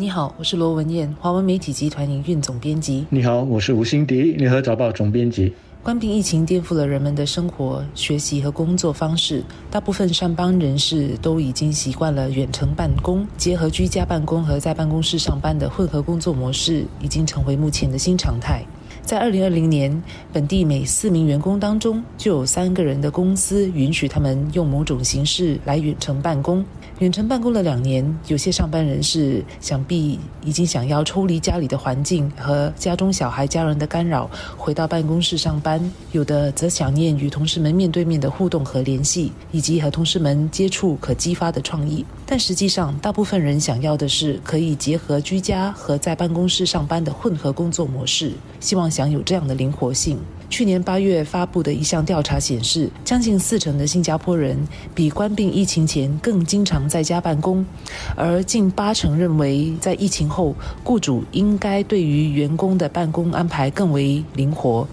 你好，我是罗文燕，华文媒体集团营运总编辑。你好，我是吴欣迪，联合早报总编辑。关闭疫情颠覆了人们的生活、学习和工作方式，大部分上班人士都已经习惯了远程办公，结合居家办公和在办公室上班的混合工作模式，已经成为目前的新常态。在二零二零年，本地每四名员工当中就有三个人的公司允许他们用某种形式来远程办公。远程办公了两年，有些上班人士想必已经想要抽离家里的环境和家中小孩、家人的干扰，回到办公室上班；有的则想念与同事们面对面的互动和联系，以及和同事们接触可激发的创意。但实际上，大部分人想要的是可以结合居家和在办公室上班的混合工作模式，希望享有这样的灵活性。去年八月发布的一项调查显示，将近四成的新加坡人比关闭疫情前更经常在家办公，而近八成认为在疫情后，雇主应该对于员工的办公安排更为灵活。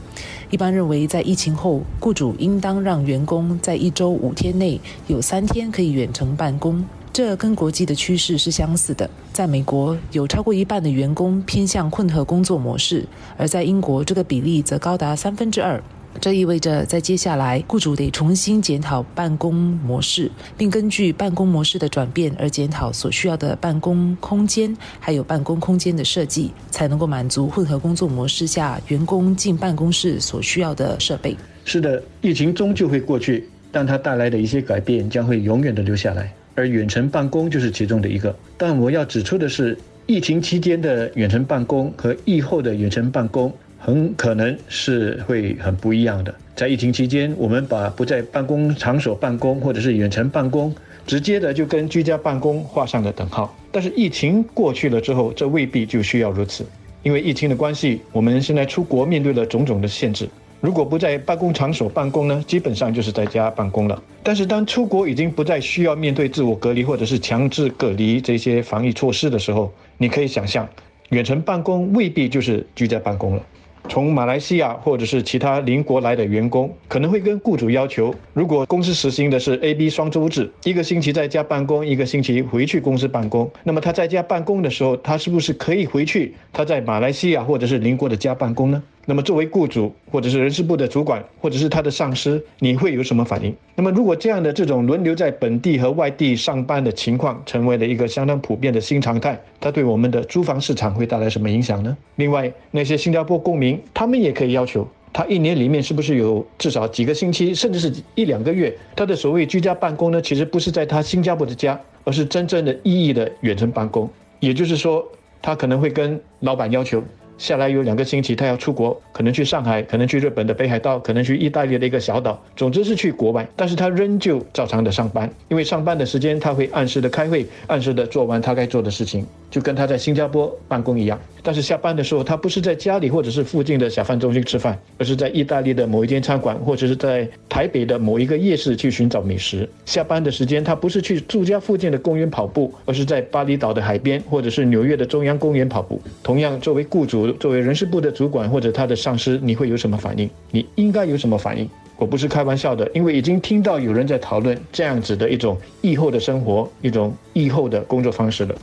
一般认为，在疫情后，雇主应当让员工在一周五天内有三天可以远程办公。这跟国际的趋势是相似的。在美国，有超过一半的员工偏向混合工作模式，而在英国，这个比例则高达三分之二。这意味着，在接下来，雇主得重新检讨办公模式，并根据办公模式的转变而检讨所需要的办公空间，还有办公空间的设计，才能够满足混合工作模式下员工进办公室所需要的设备。是的，疫情终究会过去，但它带来的一些改变将会永远的留下来。而远程办公就是其中的一个，但我要指出的是，疫情期间的远程办公和疫后的远程办公很可能是会很不一样的。在疫情期间，我们把不在办公场所办公或者是远程办公，直接的就跟居家办公画上了等号。但是疫情过去了之后，这未必就需要如此，因为疫情的关系，我们现在出国面对了种种的限制。如果不在办公场所办公呢，基本上就是在家办公了。但是当出国已经不再需要面对自我隔离或者是强制隔离这些防疫措施的时候，你可以想象，远程办公未必就是居家办公了。从马来西亚或者是其他邻国来的员工，可能会跟雇主要求，如果公司实行的是 A、B 双周制，一个星期在家办公，一个星期回去公司办公，那么他在家办公的时候，他是不是可以回去他在马来西亚或者是邻国的家办公呢？那么作为雇主或者是人事部的主管或者是他的上司，你会有什么反应？那么如果这样的这种轮流在本地和外地上班的情况成为了一个相当普遍的新常态，它对我们的租房市场会带来什么影响呢？另外，那些新加坡公民，他们也可以要求，他一年里面是不是有至少几个星期，甚至是一两个月，他的所谓居家办公呢？其实不是在他新加坡的家，而是真正的意义的远程办公。也就是说，他可能会跟老板要求。下来有两个星期，他要出国，可能去上海，可能去日本的北海道，可能去意大利的一个小岛，总之是去国外。但是他仍旧照常的上班，因为上班的时间他会按时的开会，按时的做完他该做的事情，就跟他在新加坡办公一样。但是下班的时候，他不是在家里或者是附近的小饭中心吃饭，而是在意大利的某一间餐馆，或者是在台北的某一个夜市去寻找美食。下班的时间，他不是去住家附近的公园跑步，而是在巴厘岛的海边，或者是纽约的中央公园跑步。同样，作为雇主作为人事部的主管或者他的上司，你会有什么反应？你应该有什么反应？我不是开玩笑的，因为已经听到有人在讨论这样子的一种疫后的生活，一种疫后的工作方式了。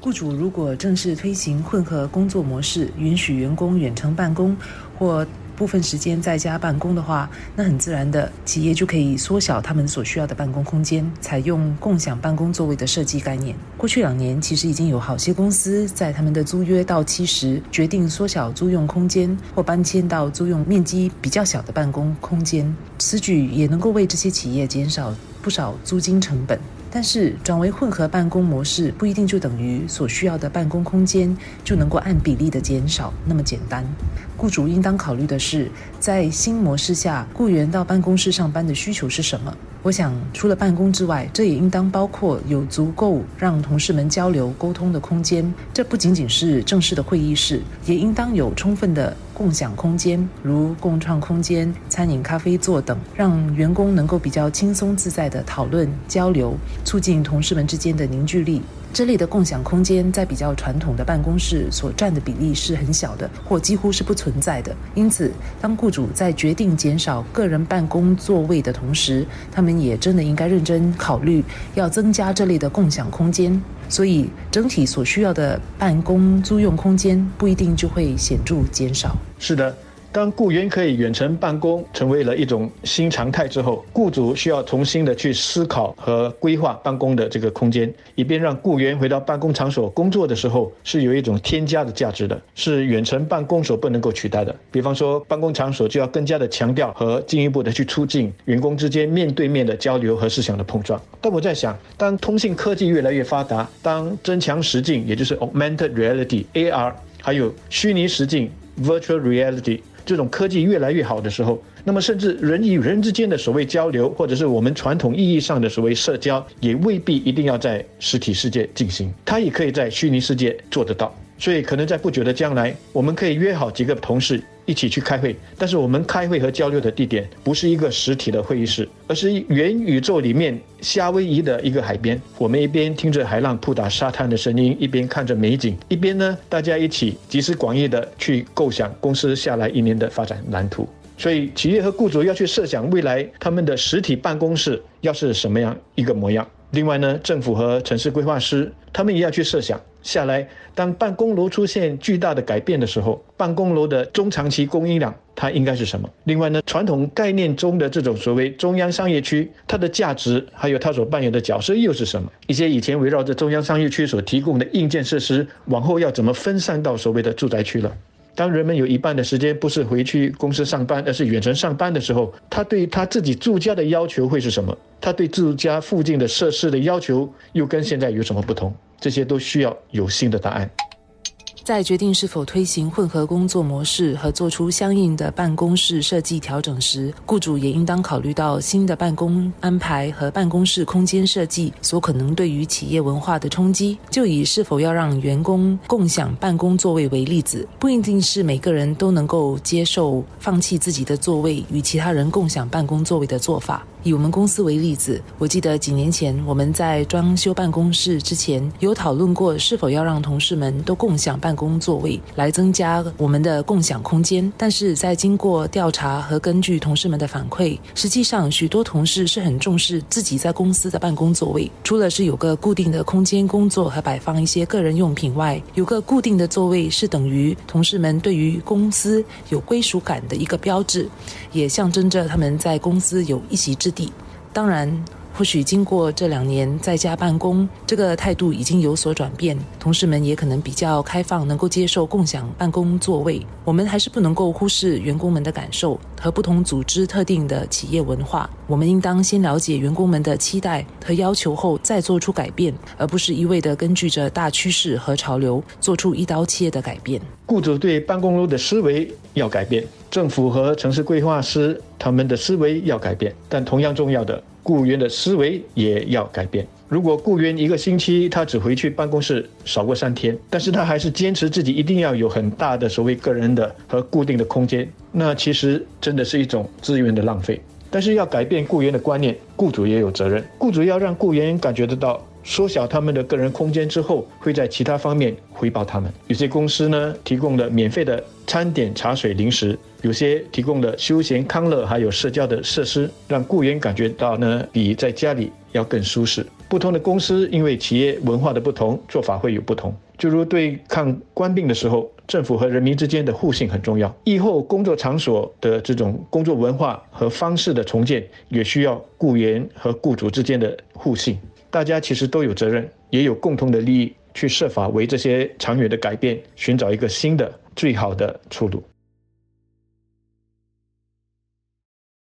雇主如果正式推行混合工作模式，允许员工远程办公或。部分时间在家办公的话，那很自然的，企业就可以缩小他们所需要的办公空间，采用共享办公座位的设计概念。过去两年，其实已经有好些公司在他们的租约到期时，决定缩小租用空间，或搬迁到租用面积比较小的办公空间。此举也能够为这些企业减少不少租金成本。但是，转为混合办公模式不一定就等于所需要的办公空间就能够按比例的减少那么简单。雇主应当考虑的是，在新模式下，雇员到办公室上班的需求是什么？我想，除了办公之外，这也应当包括有足够让同事们交流沟通的空间。这不仅仅是正式的会议室，也应当有充分的共享空间，如共创空间、餐饮、咖啡座等，让员工能够比较轻松自在地讨论交流，促进同事们之间的凝聚力。这类的共享空间在比较传统的办公室所占的比例是很小的，或几乎是不存在的。因此，当雇主在决定减少个人办公座位的同时，他们也真的应该认真考虑要增加这类的共享空间。所以，整体所需要的办公租用空间不一定就会显著减少。是的。当雇员可以远程办公成为了一种新常态之后，雇主需要重新的去思考和规划办公的这个空间，以便让雇员回到办公场所工作的时候是有一种添加的价值的，是远程办公所不能够取代的。比方说，办公场所就要更加的强调和进一步的去促进员工之间面对面的交流和思想的碰撞。但我在想，当通信科技越来越发达，当增强实境，也就是 augmented reality（AR） 还有虚拟实境 （virtual reality）。这种科技越来越好的时候，那么甚至人与人之间的所谓交流，或者是我们传统意义上的所谓社交，也未必一定要在实体世界进行，它也可以在虚拟世界做得到。所以，可能在不久的将来，我们可以约好几个同事一起去开会。但是，我们开会和交流的地点不是一个实体的会议室，而是元宇宙里面夏威夷的一个海边。我们一边听着海浪扑打沙滩的声音，一边看着美景，一边呢，大家一起集思广益的去构想公司下来一年的发展蓝图。所以，企业和雇主要去设想未来他们的实体办公室要是什么样一个模样。另外呢，政府和城市规划师他们也要去设想下来，当办公楼出现巨大的改变的时候，办公楼的中长期供应量它应该是什么？另外呢，传统概念中的这种所谓中央商业区，它的价值还有它所扮演的角色又是什么？一些以前围绕着中央商业区所提供的硬件设施，往后要怎么分散到所谓的住宅区了？当人们有一半的时间不是回去公司上班，而是远程上班的时候，他对他自己住家的要求会是什么？他对住家附近的设施的要求又跟现在有什么不同？这些都需要有新的答案。在决定是否推行混合工作模式和做出相应的办公室设计调整时，雇主也应当考虑到新的办公安排和办公室空间设计所可能对于企业文化的冲击。就以是否要让员工共享办公座位为例子，不一定是每个人都能够接受放弃自己的座位与其他人共享办公座位的做法。以我们公司为例子，我记得几年前我们在装修办公室之前，有讨论过是否要让同事们都共享办公座位，来增加我们的共享空间。但是在经过调查和根据同事们的反馈，实际上许多同事是很重视自己在公司的办公座位，除了是有个固定的空间工作和摆放一些个人用品外，有个固定的座位是等于同事们对于公司有归属感的一个标志，也象征着他们在公司有一席之。当然。或许经过这两年在家办公，这个态度已经有所转变，同事们也可能比较开放，能够接受共享办公座位。我们还是不能够忽视员工们的感受和不同组织特定的企业文化。我们应当先了解员工们的期待和要求后再做出改变，而不是一味的根据着大趋势和潮流做出一刀切的改变。雇主对办公楼的思维要改变，政府和城市规划师他们的思维要改变，但同样重要的。雇员的思维也要改变。如果雇员一个星期他只回去办公室少过三天，但是他还是坚持自己一定要有很大的所谓个人的和固定的空间，那其实真的是一种资源的浪费。但是要改变雇员的观念，雇主也有责任。雇主要让雇员感觉得到，缩小他们的个人空间之后，会在其他方面回报他们。有些公司呢，提供了免费的餐点、茶水、零食。有些提供了休闲康乐还有社交的设施，让雇员感觉到呢比在家里要更舒适。不同的公司因为企业文化的不同，做法会有不同。就如对抗官病的时候，政府和人民之间的互信很重要。以后工作场所的这种工作文化和方式的重建，也需要雇员和雇主之间的互信。大家其实都有责任，也有共同的利益，去设法为这些长远的改变寻找一个新的、最好的出路。